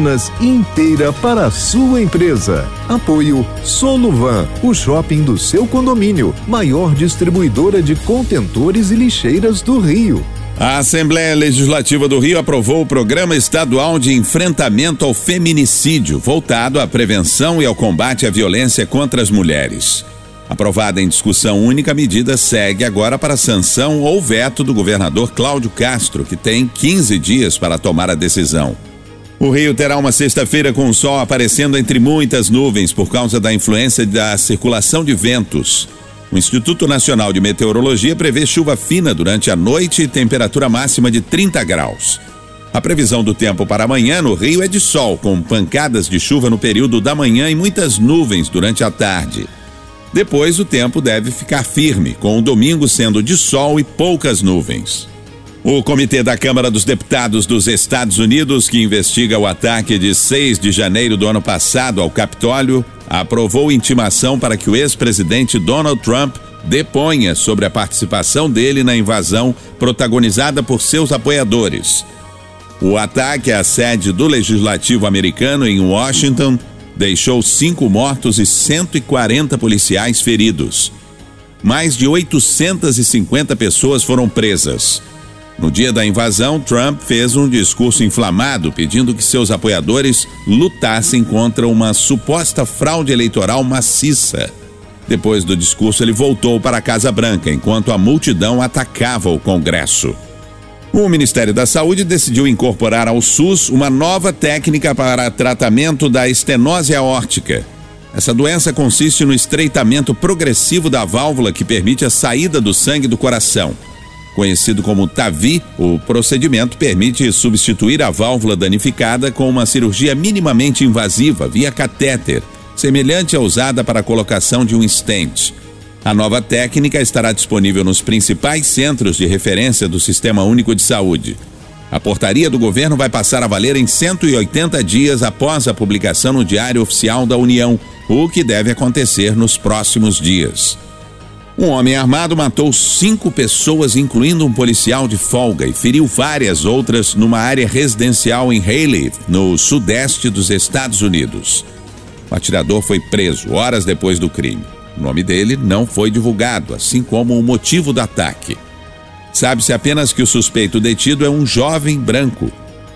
Americanas inteira para a sua empresa. Apoio Soluvan, o shopping do seu condomínio, maior distribuidora de contentores e lixeiras do Rio. A Assembleia Legislativa do Rio aprovou o Programa Estadual de Enfrentamento ao Feminicídio, voltado à prevenção e ao combate à violência contra as mulheres. Aprovada em discussão única, a medida segue agora para sanção ou veto do governador Cláudio Castro, que tem 15 dias para tomar a decisão. O Rio terá uma sexta-feira com o sol aparecendo entre muitas nuvens por causa da influência da circulação de ventos. O Instituto Nacional de Meteorologia prevê chuva fina durante a noite e temperatura máxima de 30 graus. A previsão do tempo para amanhã no Rio é de sol, com pancadas de chuva no período da manhã e muitas nuvens durante a tarde. Depois o tempo deve ficar firme, com o domingo sendo de sol e poucas nuvens. O Comitê da Câmara dos Deputados dos Estados Unidos, que investiga o ataque de 6 de janeiro do ano passado ao Capitólio, aprovou intimação para que o ex-presidente Donald Trump deponha sobre a participação dele na invasão protagonizada por seus apoiadores. O ataque à sede do Legislativo americano em Washington deixou cinco mortos e 140 policiais feridos. Mais de 850 pessoas foram presas. No dia da invasão, Trump fez um discurso inflamado pedindo que seus apoiadores lutassem contra uma suposta fraude eleitoral maciça. Depois do discurso, ele voltou para a Casa Branca enquanto a multidão atacava o Congresso. O Ministério da Saúde decidiu incorporar ao SUS uma nova técnica para tratamento da estenose aórtica. Essa doença consiste no estreitamento progressivo da válvula que permite a saída do sangue do coração. Conhecido como TAVI, o procedimento permite substituir a válvula danificada com uma cirurgia minimamente invasiva via catéter, semelhante à usada para a colocação de um stent. A nova técnica estará disponível nos principais centros de referência do Sistema Único de Saúde. A portaria do governo vai passar a valer em 180 dias após a publicação no Diário Oficial da União, o que deve acontecer nos próximos dias. Um homem armado matou cinco pessoas, incluindo um policial de folga, e feriu várias outras numa área residencial em Haley, no sudeste dos Estados Unidos. O atirador foi preso horas depois do crime. O nome dele não foi divulgado, assim como o motivo do ataque. Sabe-se apenas que o suspeito detido é um jovem branco.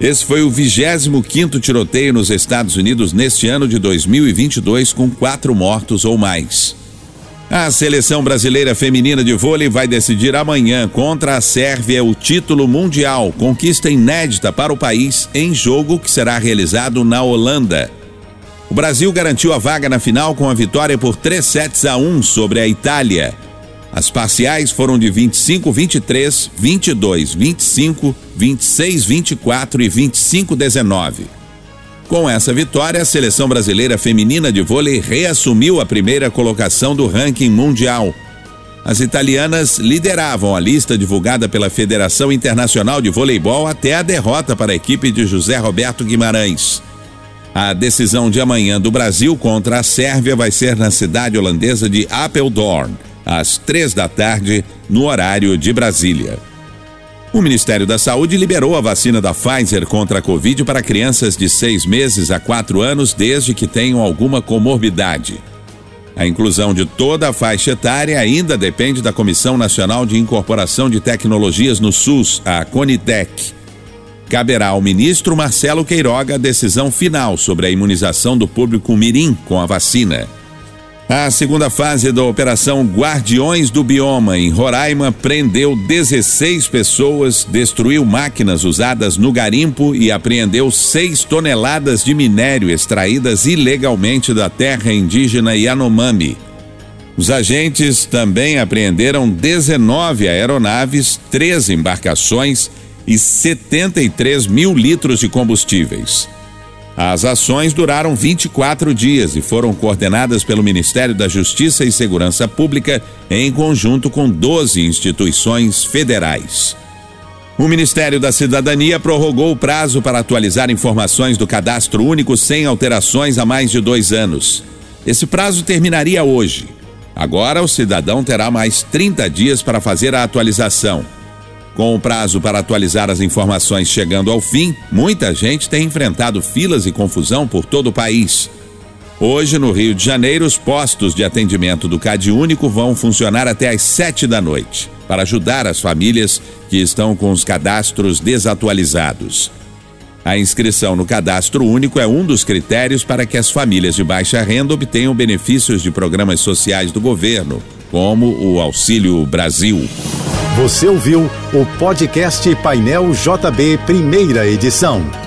Esse foi o 25 tiroteio nos Estados Unidos neste ano de 2022, com quatro mortos ou mais. A seleção brasileira feminina de vôlei vai decidir amanhã contra a Sérvia o título mundial, conquista inédita para o país em jogo que será realizado na Holanda. O Brasil garantiu a vaga na final com a vitória por 3 sets a 1 sobre a Itália. As parciais foram de 25-23, 22-25, 26-24 e 25-19. Com essa vitória, a seleção brasileira feminina de vôlei reassumiu a primeira colocação do ranking mundial. As italianas lideravam a lista divulgada pela Federação Internacional de Voleibol até a derrota para a equipe de José Roberto Guimarães. A decisão de amanhã do Brasil contra a Sérvia vai ser na cidade holandesa de Apeldoorn, às três da tarde, no horário de Brasília. O Ministério da Saúde liberou a vacina da Pfizer contra a Covid para crianças de seis meses a quatro anos, desde que tenham alguma comorbidade. A inclusão de toda a faixa etária ainda depende da Comissão Nacional de Incorporação de Tecnologias no SUS, a Conitec. Caberá ao ministro Marcelo Queiroga a decisão final sobre a imunização do público mirim com a vacina. A segunda fase da Operação Guardiões do Bioma em Roraima prendeu 16 pessoas, destruiu máquinas usadas no garimpo e apreendeu 6 toneladas de minério extraídas ilegalmente da terra indígena Yanomami. Os agentes também apreenderam 19 aeronaves, 13 embarcações e 73 mil litros de combustíveis. As ações duraram 24 dias e foram coordenadas pelo Ministério da Justiça e Segurança Pública em conjunto com 12 instituições federais. O Ministério da Cidadania prorrogou o prazo para atualizar informações do cadastro único sem alterações há mais de dois anos. Esse prazo terminaria hoje. Agora, o cidadão terá mais 30 dias para fazer a atualização. Com o prazo para atualizar as informações chegando ao fim, muita gente tem enfrentado filas e confusão por todo o país. Hoje, no Rio de Janeiro, os postos de atendimento do Cade Único vão funcionar até às 7 da noite, para ajudar as famílias que estão com os cadastros desatualizados. A inscrição no cadastro único é um dos critérios para que as famílias de baixa renda obtenham benefícios de programas sociais do governo, como o Auxílio Brasil. Você ouviu o podcast Painel JB, primeira edição.